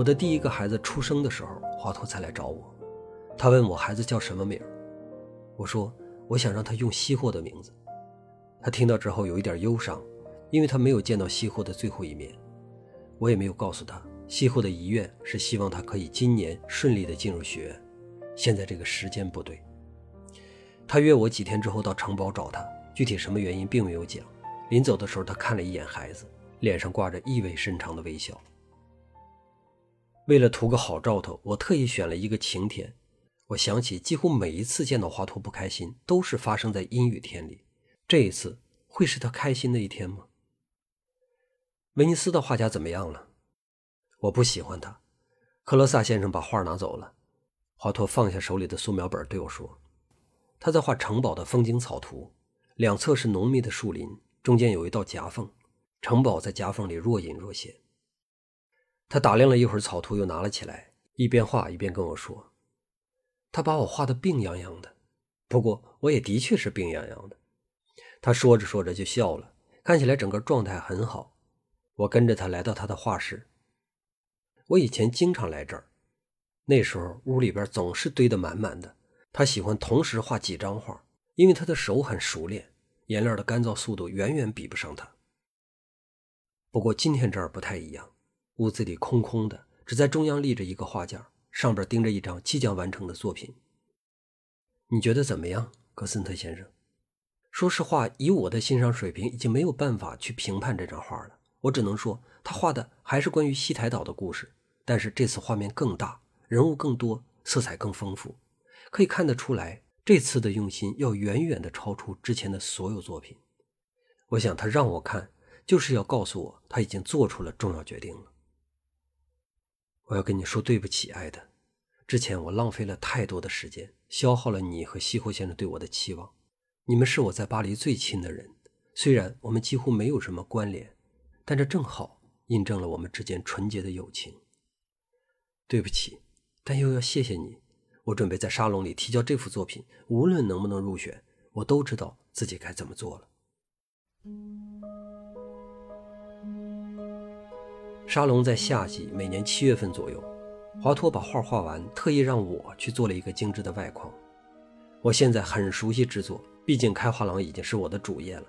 我的第一个孩子出生的时候，华佗才来找我。他问我孩子叫什么名我说我想让他用西货的名字。他听到之后有一点忧伤，因为他没有见到西货的最后一面。我也没有告诉他，西货的遗愿是希望他可以今年顺利的进入学院。现在这个时间不对。他约我几天之后到城堡找他，具体什么原因并没有讲。临走的时候，他看了一眼孩子，脸上挂着意味深长的微笑。为了图个好兆头，我特意选了一个晴天。我想起，几乎每一次见到华佗不开心，都是发生在阴雨天里。这一次会是他开心的一天吗？威尼斯的画家怎么样了？我不喜欢他。克罗萨先生把画拿走了。华佗放下手里的素描本，对我说：“他在画城堡的风景草图，两侧是浓密的树林，中间有一道夹缝，城堡在夹缝里若隐若现。”他打量了一会儿草图，又拿了起来，一边画一边跟我说：“他把我画得病怏怏的，不过我也的确是病怏怏的。”他说着说着就笑了，看起来整个状态很好。我跟着他来到他的画室。我以前经常来这儿，那时候屋里边总是堆得满满的。他喜欢同时画几张画，因为他的手很熟练，颜料的干燥速度远远比不上他。不过今天这儿不太一样。屋子里空空的，只在中央立着一个画架，上边钉着一张即将完成的作品。你觉得怎么样，格森特先生？说实话，以我的欣赏水平，已经没有办法去评判这张画了。我只能说，他画的还是关于西台岛的故事，但是这次画面更大，人物更多，色彩更丰富，可以看得出来，这次的用心要远远的超出之前的所有作品。我想，他让我看，就是要告诉我，他已经做出了重要决定了。我要跟你说对不起，爱的。之前我浪费了太多的时间，消耗了你和西霍先生对我的期望。你们是我在巴黎最亲的人，虽然我们几乎没有什么关联，但这正好印证了我们之间纯洁的友情。对不起，但又要谢谢你。我准备在沙龙里提交这幅作品，无论能不能入选，我都知道自己该怎么做了。沙龙在夏季，每年七月份左右。华托把画画完，特意让我去做了一个精致的外框。我现在很熟悉制作，毕竟开画廊已经是我的主业了。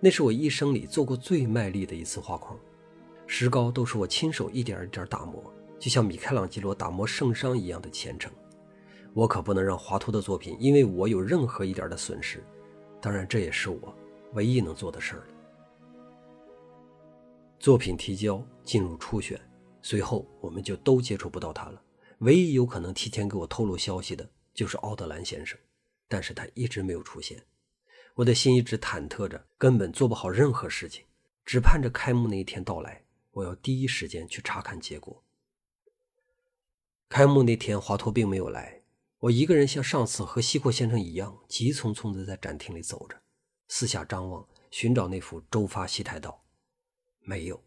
那是我一生里做过最卖力的一次画框，石膏都是我亲手一点一点打磨，就像米开朗基罗打磨圣殇一样的虔诚。我可不能让华托的作品因为我有任何一点的损失。当然，这也是我唯一能做的事儿了。作品提交进入初选，随后我们就都接触不到他了。唯一有可能提前给我透露消息的就是奥德兰先生，但是他一直没有出现。我的心一直忐忑着，根本做不好任何事情，只盼着开幕那一天到来，我要第一时间去查看结果。开幕那天，华佗并没有来，我一个人像上次和西阔先生一样，急匆匆地在展厅里走着，四下张望，寻找那幅《周发西台道》。没有，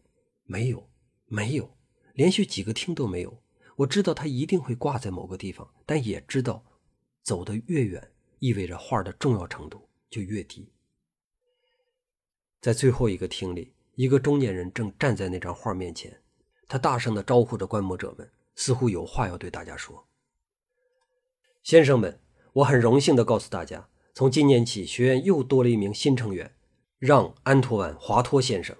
没有，没有，连续几个厅都没有。我知道他一定会挂在某个地方，但也知道，走得越远，意味着画的重要程度就越低。在最后一个厅里，一个中年人正站在那张画面前，他大声地招呼着观摩者们，似乎有话要对大家说：“先生们，我很荣幸地告诉大家，从今年起，学院又多了一名新成员，让·安托万·华托先生。”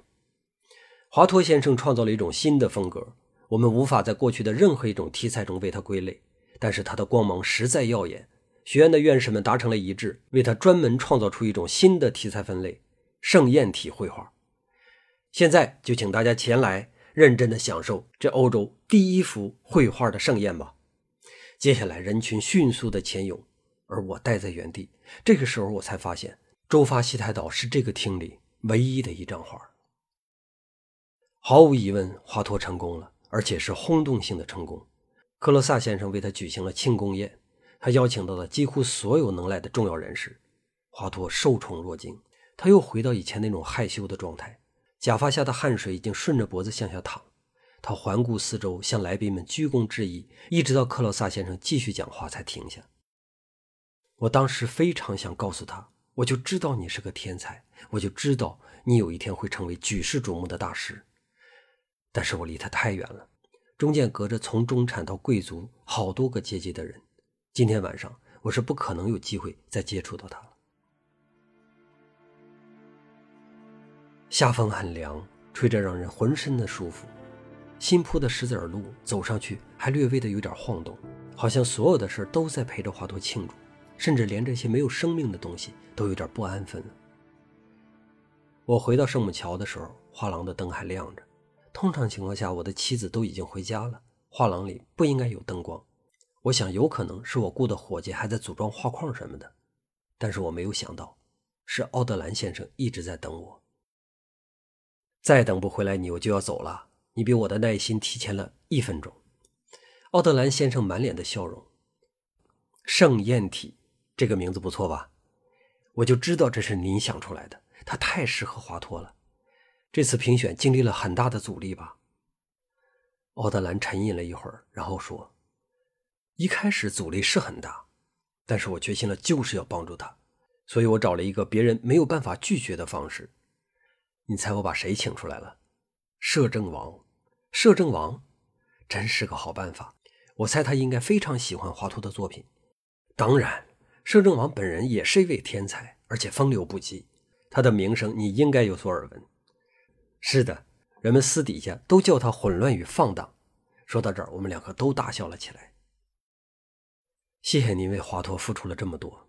华托先生创造了一种新的风格，我们无法在过去的任何一种题材中为他归类，但是他的光芒实在耀眼。学院的院士们达成了一致，为他专门创造出一种新的题材分类——盛宴体绘画。现在就请大家前来，认真的享受这欧洲第一幅绘画的盛宴吧。接下来，人群迅速的前涌，而我待在原地。这个时候，我才发现，周发西台岛是这个厅里唯一的一张画。毫无疑问，华佗成功了，而且是轰动性的成功。克罗萨先生为他举行了庆功宴，他邀请到了几乎所有能来的重要人士。华佗受宠若惊，他又回到以前那种害羞的状态，假发下的汗水已经顺着脖子向下淌。他环顾四周，向来宾们鞠躬致意，一直到克罗萨先生继续讲话才停下。我当时非常想告诉他，我就知道你是个天才，我就知道你有一天会成为举世瞩目的大师。但是我离他太远了。中间隔着从中产到贵族好多个阶级的人。今天晚上我是不可能有机会再接触到他了。夏风很凉，吹着让人浑身的舒服。新铺的石子儿路走上去还略微的有点晃动，好像所有的事都在陪着华佗庆祝，甚至连这些没有生命的东西都有点不安分了。我回到圣母桥的时候，画廊的灯还亮着。通常情况下，我的妻子都已经回家了，画廊里不应该有灯光。我想，有可能是我雇的伙计还在组装画框什么的，但是我没有想到，是奥德兰先生一直在等我。再等不回来，你我就要走了。你比我的耐心提前了一分钟。奥德兰先生满脸的笑容。盛宴体这个名字不错吧？我就知道这是您想出来的。他太适合华佗了。这次评选经历了很大的阻力吧？奥德兰沉吟了一会儿，然后说：“一开始阻力是很大，但是我决心了，就是要帮助他，所以我找了一个别人没有办法拒绝的方式。”你猜我把谁请出来了？摄政王，摄政王，真是个好办法。我猜他应该非常喜欢华佗的作品。当然，摄政王本人也是一位天才，而且风流不羁。他的名声你应该有所耳闻。是的，人们私底下都叫他混乱与放荡。说到这儿，我们两个都大笑了起来。谢谢您为华佗付出了这么多。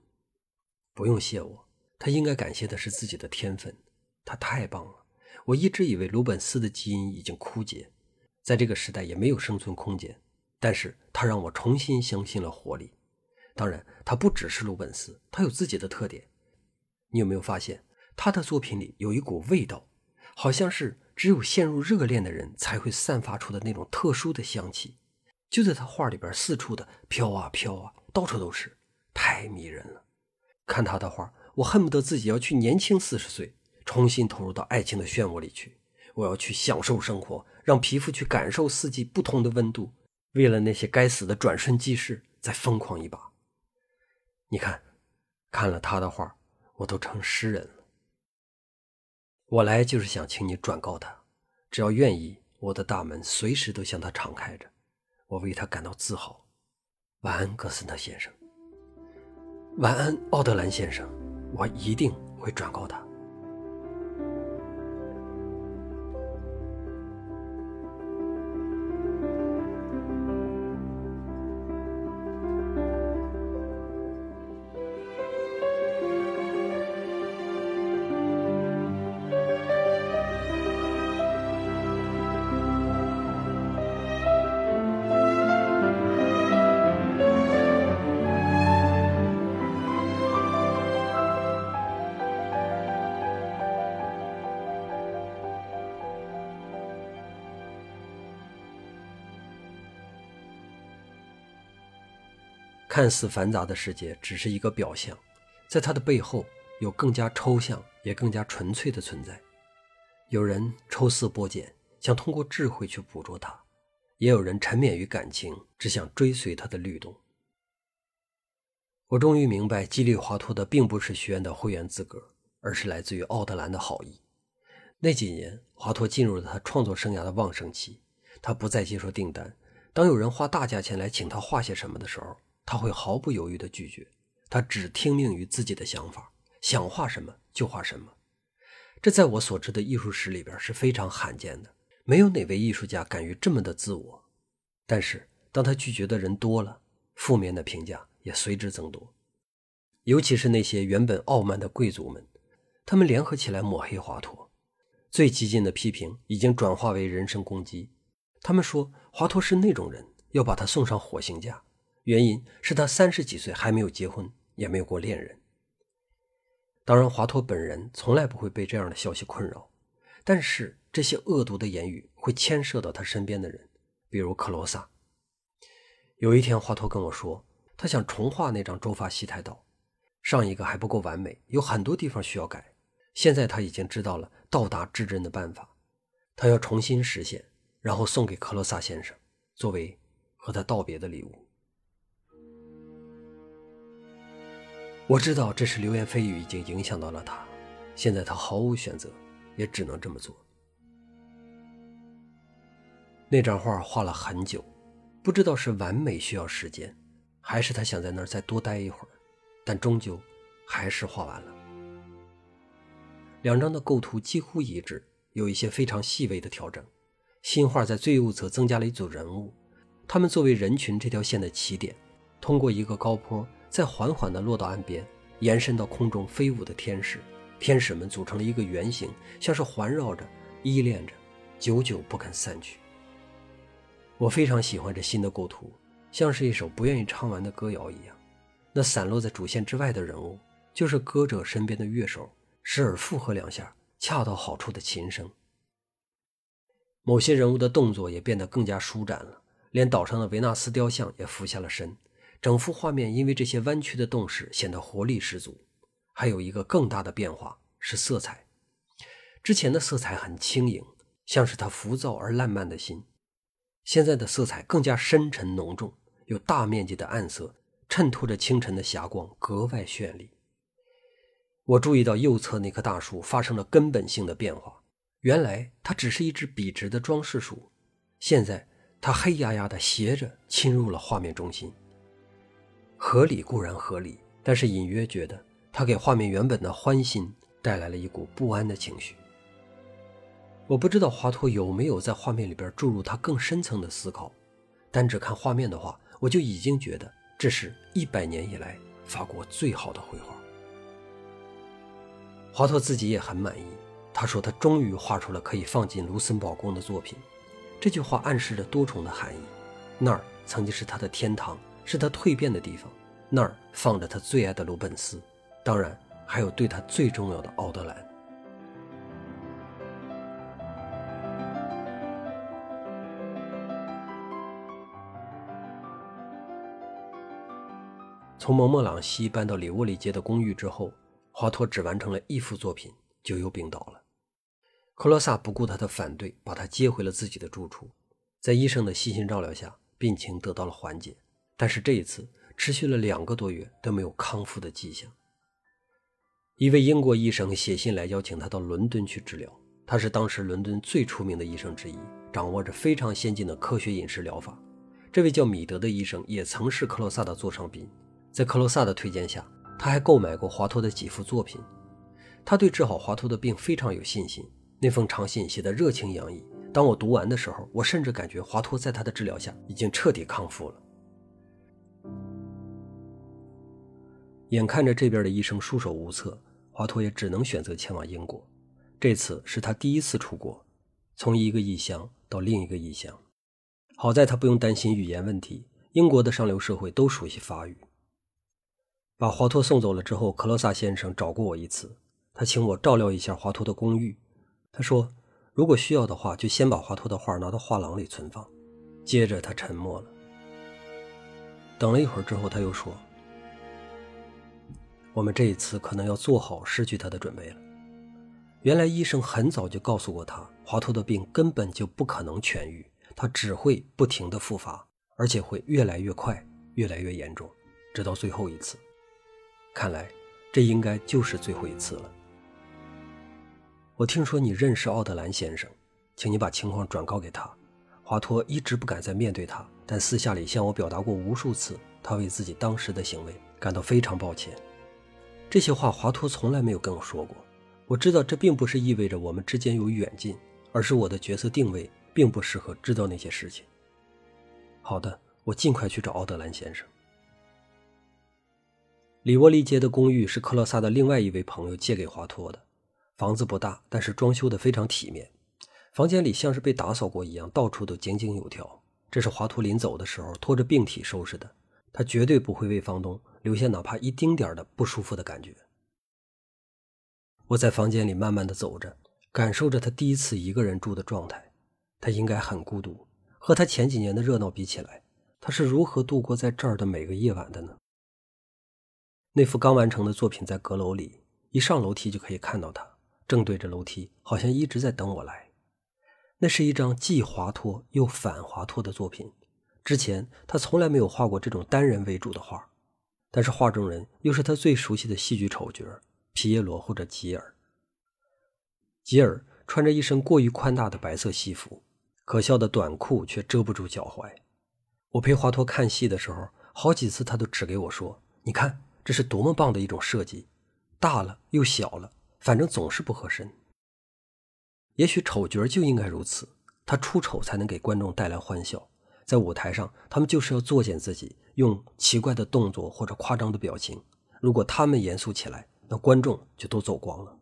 不用谢我，他应该感谢的是自己的天分。他太棒了！我一直以为鲁本斯的基因已经枯竭，在这个时代也没有生存空间。但是他让我重新相信了活力。当然，他不只是鲁本斯，他有自己的特点。你有没有发现，他的作品里有一股味道，好像是只有陷入热恋的人才会散发出的那种特殊的香气，就在他画里边四处的飘啊飘啊，到处都是，太迷人了。看他的画，我恨不得自己要去年轻四十岁。重新投入到爱情的漩涡里去，我要去享受生活，让皮肤去感受四季不同的温度。为了那些该死的转瞬即逝，再疯狂一把。你看，看了他的画，我都成诗人了。我来就是想请你转告他，只要愿意，我的大门随时都向他敞开着。我为他感到自豪。晚安，格森特先生。晚安，奥德兰先生。我一定会转告他。看似繁杂的世界只是一个表象，在它的背后有更加抽象也更加纯粹的存在。有人抽丝剥茧，想通过智慧去捕捉它；也有人沉湎于感情，只想追随它的律动。我终于明白，激励华佗的并不是学院的会员资格，而是来自于奥德兰的好意。那几年，华佗进入了他创作生涯的旺盛期，他不再接受订单。当有人花大价钱来请他画些什么的时候，他会毫不犹豫地拒绝，他只听命于自己的想法，想画什么就画什么。这在我所知的艺术史里边是非常罕见的，没有哪位艺术家敢于这么的自我。但是，当他拒绝的人多了，负面的评价也随之增多。尤其是那些原本傲慢的贵族们，他们联合起来抹黑华佗，最激进的批评已经转化为人身攻击。他们说华佗是那种人，要把他送上火刑架。原因是他三十几岁还没有结婚，也没有过恋人。当然，华佗本人从来不会被这样的消息困扰，但是这些恶毒的言语会牵涉到他身边的人，比如克罗萨。有一天，华佗跟我说，他想重画那张周发西台岛，上一个还不够完美，有很多地方需要改。现在他已经知道了到达至真的办法，他要重新实现，然后送给克罗萨先生，作为和他道别的礼物。我知道这是流言蜚语已经影响到了他，现在他毫无选择，也只能这么做。那张画画了很久，不知道是完美需要时间，还是他想在那儿再多待一会儿，但终究还是画完了。两张的构图几乎一致，有一些非常细微的调整。新画在最右侧增加了一组人物，他们作为人群这条线的起点，通过一个高坡，再缓缓地落到岸边，延伸到空中飞舞的天使。天使们组成了一个圆形，像是环绕着、依恋着，久久不肯散去。我非常喜欢这新的构图，像是一首不愿意唱完的歌谣一样。那散落在主线之外的人物，就是歌者身边的乐手，时而附和两下，恰到好处的琴声。某些人物的动作也变得更加舒展了，连岛上的维纳斯雕像也俯下了身。整幅画面因为这些弯曲的动势显得活力十足。还有一个更大的变化是色彩，之前的色彩很轻盈，像是他浮躁而烂漫的心。现在的色彩更加深沉浓重，有大面积的暗色，衬托着清晨的霞光，格外绚丽。我注意到右侧那棵大树发生了根本性的变化。原来它只是一只笔直的装饰树，现在它黑压压的斜着侵入了画面中心。合理固然合理，但是隐约觉得它给画面原本的欢欣带来了一股不安的情绪。我不知道华托有没有在画面里边注入他更深层的思考，单只看画面的话，我就已经觉得这是一百年以来法国最好的绘画。华托自己也很满意。他说：“他终于画出了可以放进卢森堡宫的作品。”这句话暗示着多重的含义。那儿曾经是他的天堂，是他蜕变的地方。那儿放着他最爱的鲁本斯，当然还有对他最重要的奥德兰。从蒙莫朗西搬到里沃里街的公寓之后，华托只完成了一幅作品，就又病倒了。克罗萨不顾他的反对，把他接回了自己的住处。在医生的细心照料下，病情得到了缓解。但是这一次持续了两个多月都没有康复的迹象。一位英国医生写信来邀请他到伦敦去治疗。他是当时伦敦最出名的医生之一，掌握着非常先进的科学饮食疗法。这位叫米德的医生也曾是克罗萨的座上宾。在克罗萨的推荐下，他还购买过华托的几幅作品。他对治好华托的病非常有信心。那封长信写得热情洋溢。当我读完的时候，我甚至感觉华托在他的治疗下已经彻底康复了。眼看着这边的医生束手无策，华佗也只能选择前往英国。这次是他第一次出国，从一个异乡到另一个异乡。好在他不用担心语言问题，英国的上流社会都熟悉法语。把华佗送走了之后，克罗萨先生找过我一次，他请我照料一下华佗的公寓。他说：“如果需要的话，就先把华佗的画拿到画廊里存放。”接着他沉默了。等了一会儿之后，他又说：“我们这一次可能要做好失去他的准备了。原来医生很早就告诉过他，华托的病根本就不可能痊愈，他只会不停的复发，而且会越来越快，越来越严重，直到最后一次。看来，这应该就是最后一次了。”我听说你认识奥德兰先生，请你把情况转告给他。华托一直不敢再面对他，但私下里向我表达过无数次，他为自己当时的行为感到非常抱歉。这些话华托从来没有跟我说过。我知道这并不是意味着我们之间有远近，而是我的角色定位并不适合知道那些事情。好的，我尽快去找奥德兰先生。里沃利街的公寓是克洛萨的另外一位朋友借给华托的。房子不大，但是装修的非常体面。房间里像是被打扫过一样，到处都井井有条。这是华佗临走的时候拖着病体收拾的。他绝对不会为房东留下哪怕一丁点的不舒服的感觉。我在房间里慢慢的走着，感受着他第一次一个人住的状态。他应该很孤独，和他前几年的热闹比起来，他是如何度过在这儿的每个夜晚的呢？那幅刚完成的作品在阁楼里，一上楼梯就可以看到他。正对着楼梯，好像一直在等我来。那是一张既滑脱又反滑脱的作品。之前他从来没有画过这种单人为主的画，但是画中人又是他最熟悉的戏剧丑角皮耶罗或者吉尔。吉尔穿着一身过于宽大的白色西服，可笑的短裤却遮不住脚踝。我陪华佗看戏的时候，好几次他都指给我说：“你看，这是多么棒的一种设计，大了又小了，反正总是不合身。”也许丑角就应该如此，他出丑才能给观众带来欢笑。在舞台上，他们就是要作践自己，用奇怪的动作或者夸张的表情。如果他们严肃起来，那观众就都走光了。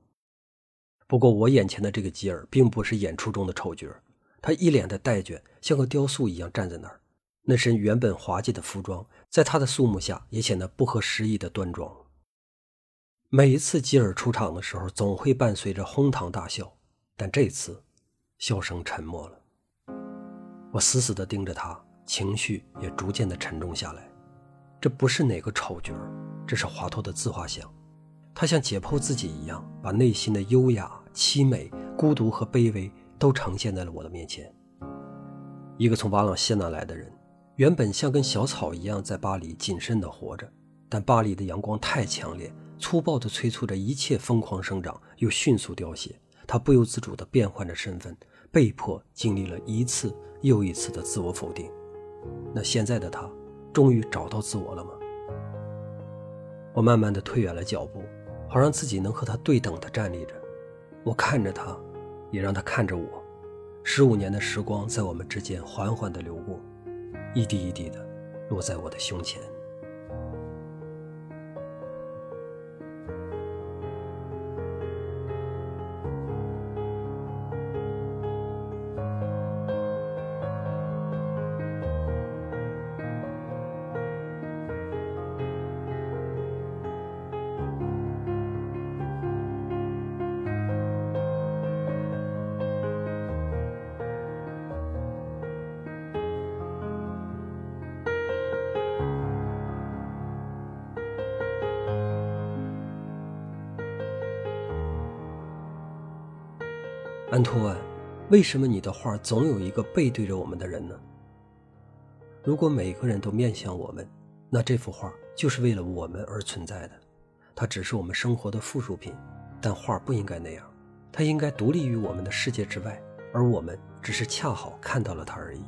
不过，我眼前的这个吉尔并不是演出中的丑角，他一脸的呆倦，像个雕塑一样站在那儿。那身原本滑稽的服装，在他的肃穆下也显得不合时宜的端庄。每一次吉尔出场的时候，总会伴随着哄堂大笑，但这次，笑声沉默了。我死死地盯着他，情绪也逐渐地沉重下来。这不是哪个丑角，这是华佗的自画像。他像解剖自己一样，把内心的优雅、凄美、孤独和卑微都呈现在了我的面前。一个从瓦朗谢纳来的人，原本像根小草一样在巴黎谨慎地活着，但巴黎的阳光太强烈，粗暴地催促着一切疯狂生长，又迅速凋谢。他不由自主地变换着身份，被迫经历了一次又一次的自我否定。那现在的他，终于找到自我了吗？我慢慢的退远了脚步。好让自己能和他对等的站立着，我看着他，也让他看着我。十五年的时光在我们之间缓缓的流过，一滴一滴的落在我的胸前。安托万，为什么你的画总有一个背对着我们的人呢？如果每个人都面向我们，那这幅画就是为了我们而存在的。它只是我们生活的附属品，但画不应该那样，它应该独立于我们的世界之外，而我们只是恰好看到了它而已。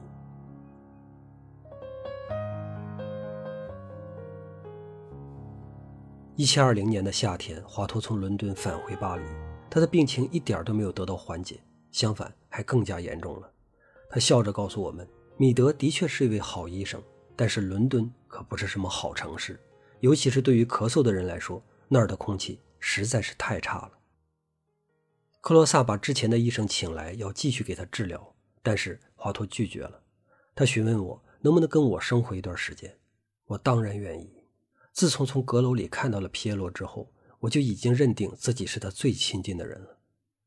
一七二零年的夏天，华佗从伦敦返回巴黎。他的病情一点都没有得到缓解，相反还更加严重了。他笑着告诉我们：“米德的确是一位好医生，但是伦敦可不是什么好城市，尤其是对于咳嗽的人来说，那儿的空气实在是太差了。”克罗萨把之前的医生请来，要继续给他治疗，但是华佗拒绝了。他询问我能不能跟我生活一段时间，我当然愿意。自从从阁楼里看到了皮耶罗之后。我就已经认定自己是他最亲近的人了。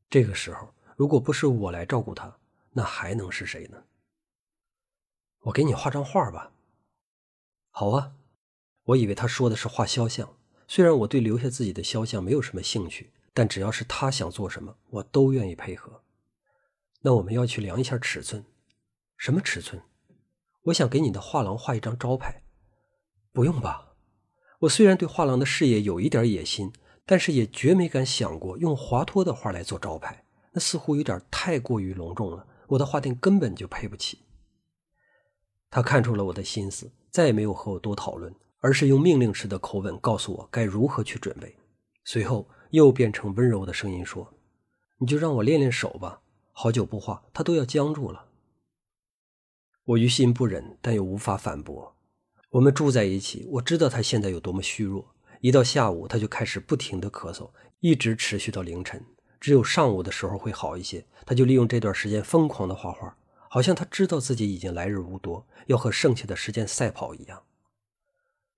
这个时候，如果不是我来照顾他，那还能是谁呢？我给你画张画吧。好啊，我以为他说的是画肖像。虽然我对留下自己的肖像没有什么兴趣，但只要是他想做什么，我都愿意配合。那我们要去量一下尺寸。什么尺寸？我想给你的画廊画一张招牌。不用吧。我虽然对画廊的事业有一点野心，但是也绝没敢想过用华佗的画来做招牌，那似乎有点太过于隆重了。我的画店根本就配不起。他看出了我的心思，再也没有和我多讨论，而是用命令式的口吻告诉我该如何去准备。随后又变成温柔的声音说：“你就让我练练手吧，好久不画，他都要僵住了。”我于心不忍，但又无法反驳。我们住在一起，我知道他现在有多么虚弱。一到下午，他就开始不停的咳嗽，一直持续到凌晨。只有上午的时候会好一些，他就利用这段时间疯狂的画画，好像他知道自己已经来日无多，要和剩下的时间赛跑一样。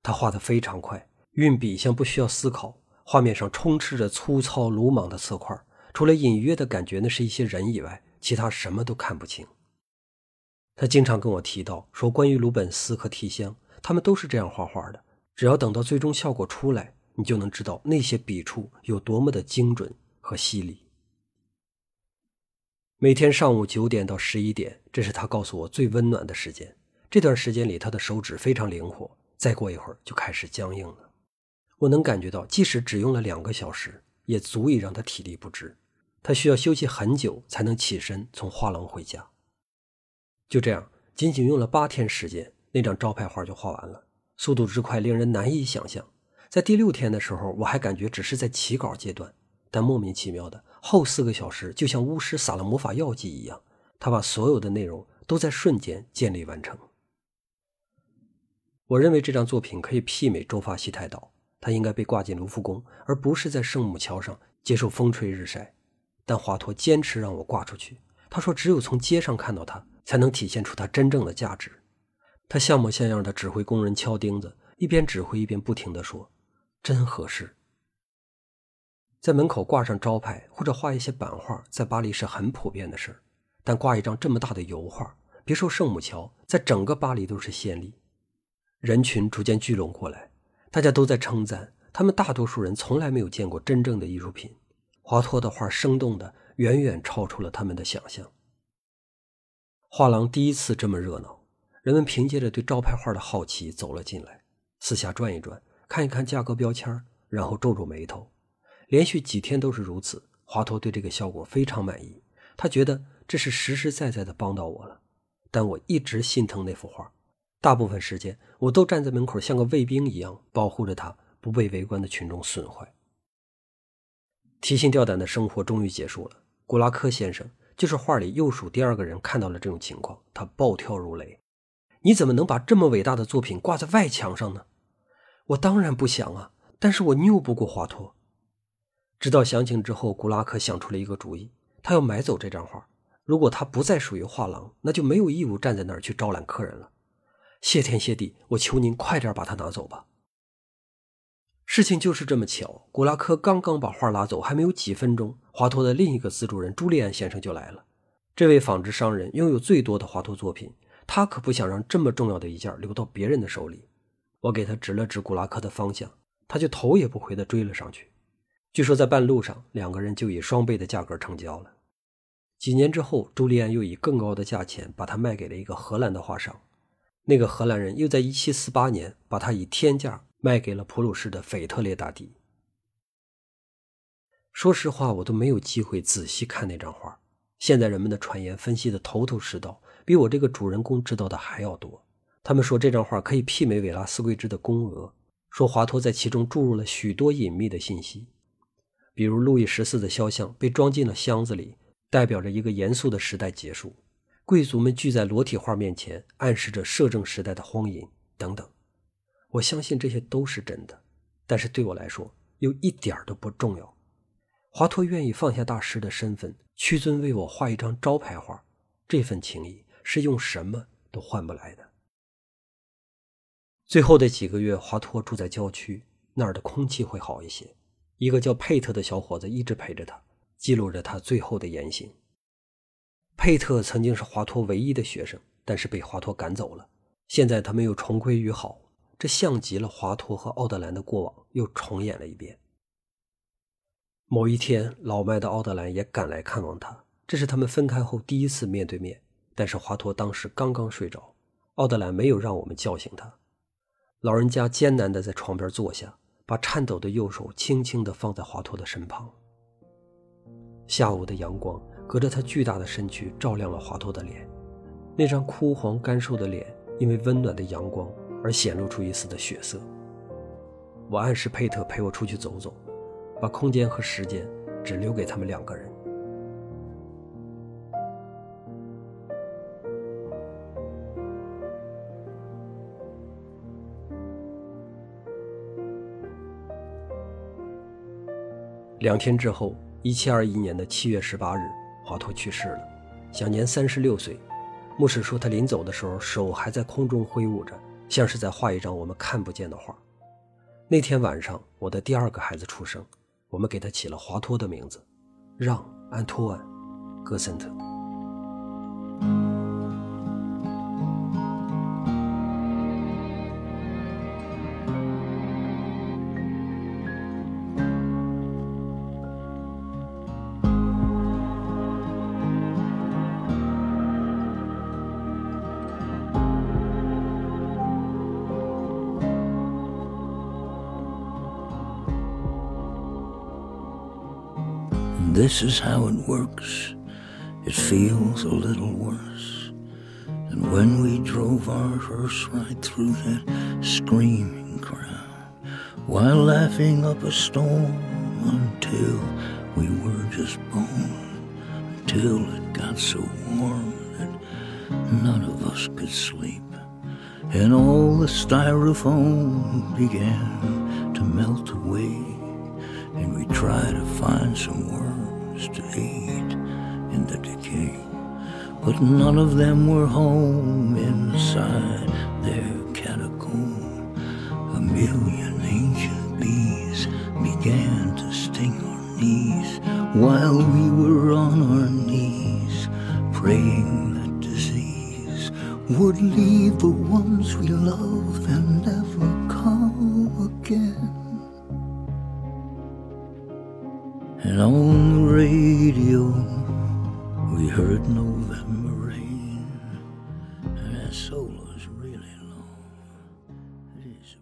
他画的非常快，运笔像不需要思考，画面上充斥着粗糙鲁莽的色块，除了隐约的感觉那是一些人以外，其他什么都看不清。他经常跟我提到说，关于鲁本斯和提香。他们都是这样画画的，只要等到最终效果出来，你就能知道那些笔触有多么的精准和犀利。每天上午九点到十一点，这是他告诉我最温暖的时间。这段时间里，他的手指非常灵活，再过一会儿就开始僵硬了。我能感觉到，即使只用了两个小时，也足以让他体力不支。他需要休息很久才能起身从画廊回家。就这样，仅仅用了八天时间，那张招牌画就画完了，速度之快令人难以想象。在第六天的时候，我还感觉只是在起稿阶段，但莫名其妙的后四个小时就像巫师撒了魔法药剂一样，他把所有的内容都在瞬间建立完成。我认为这张作品可以媲美《周发西太岛》，它应该被挂进卢浮宫，而不是在圣母桥上接受风吹日晒。但华佗坚持让我挂出去，他说只有从街上看到它，才能体现出它真正的价值。他像模像样的指挥工人敲钉子，一边指挥一边不停地说。真合适。在门口挂上招牌或者画一些版画，在巴黎是很普遍的事。但挂一张这么大的油画，别说圣母桥，在整个巴黎都是先例。人群逐渐聚拢过来，大家都在称赞他们。大多数人从来没有见过真正的艺术品。华托的画生动的远远超出了他们的想象。画廊第一次这么热闹，人们凭借着对招牌画的好奇走了进来，四下转一转。看一看价格标签，然后皱皱眉头。连续几天都是如此，华佗对这个效果非常满意。他觉得这是实实在在的帮到我了。但我一直心疼那幅画，大部分时间我都站在门口，像个卫兵一样保护着它不被围观的群众损坏。提心吊胆的生活终于结束了。古拉克先生就是画里右数第二个人，看到了这种情况，他暴跳如雷：“你怎么能把这么伟大的作品挂在外墙上呢？”我当然不想啊，但是我拗不过华佗。知道详情之后，古拉克想出了一个主意，他要买走这张画。如果他不再属于画廊，那就没有义务站在那儿去招揽客人了。谢天谢地，我求您快点把它拿走吧。事情就是这么巧，古拉克刚刚把画拉走，还没有几分钟，华佗的另一个资助人朱利安先生就来了。这位纺织商人拥有最多的华佗作品，他可不想让这么重要的一件留到别人的手里。我给他指了指古拉克的方向，他就头也不回地追了上去。据说在半路上，两个人就以双倍的价格成交了。几年之后，朱利安又以更高的价钱把它卖给了一个荷兰的画商，那个荷兰人又在1748年把它以天价卖给了普鲁士的腓特烈大帝。说实话，我都没有机会仔细看那张画。现在人们的传言分析的头头是道，比我这个主人公知道的还要多。他们说这张画可以媲美维拉斯贵兹的《宫娥》，说华佗在其中注入了许多隐秘的信息，比如路易十四的肖像被装进了箱子里，代表着一个严肃的时代结束；贵族们聚在裸体画面前，暗示着摄政时代的荒淫等等。我相信这些都是真的，但是对我来说又一点都不重要。华佗愿意放下大师的身份，屈尊为我画一张招牌画，这份情谊是用什么都换不来的。最后的几个月，华佗住在郊区，那儿的空气会好一些。一个叫佩特的小伙子一直陪着他，记录着他最后的言行。佩特曾经是华佗唯一的学生，但是被华佗赶走了。现在他们又重归于好，这像极了华佗和奥德兰的过往又重演了一遍。某一天，老迈的奥德兰也赶来看望他，这是他们分开后第一次面对面。但是华佗当时刚刚睡着，奥德兰没有让我们叫醒他。老人家艰难地在床边坐下，把颤抖的右手轻轻地放在华佗的身旁。下午的阳光隔着他巨大的身躯，照亮了华佗的脸。那张枯黄干瘦的脸，因为温暖的阳光而显露出一丝的血色。我暗示佩特陪我出去走走，把空间和时间只留给他们两个人。两天之后，一七二一年的七月十八日，华佗去世了，享年三十六岁。牧师说，他临走的时候手还在空中挥舞着，像是在画一张我们看不见的画。那天晚上，我的第二个孩子出生，我们给他起了华佗的名字，让·安托万·戈森特。This is how it works. It feels a little worse And when we drove our hearse right through that screaming crowd, while laughing up a storm until we were just born, until it got so warm that none of us could sleep, and all the styrofoam began to melt away, and we tried to find some worms to eat in the decay. But none of them were home inside their catacomb. A million ancient bees began to sting our knees while we were on our knees, praying that disease would leave the ones we love solo's really long. It is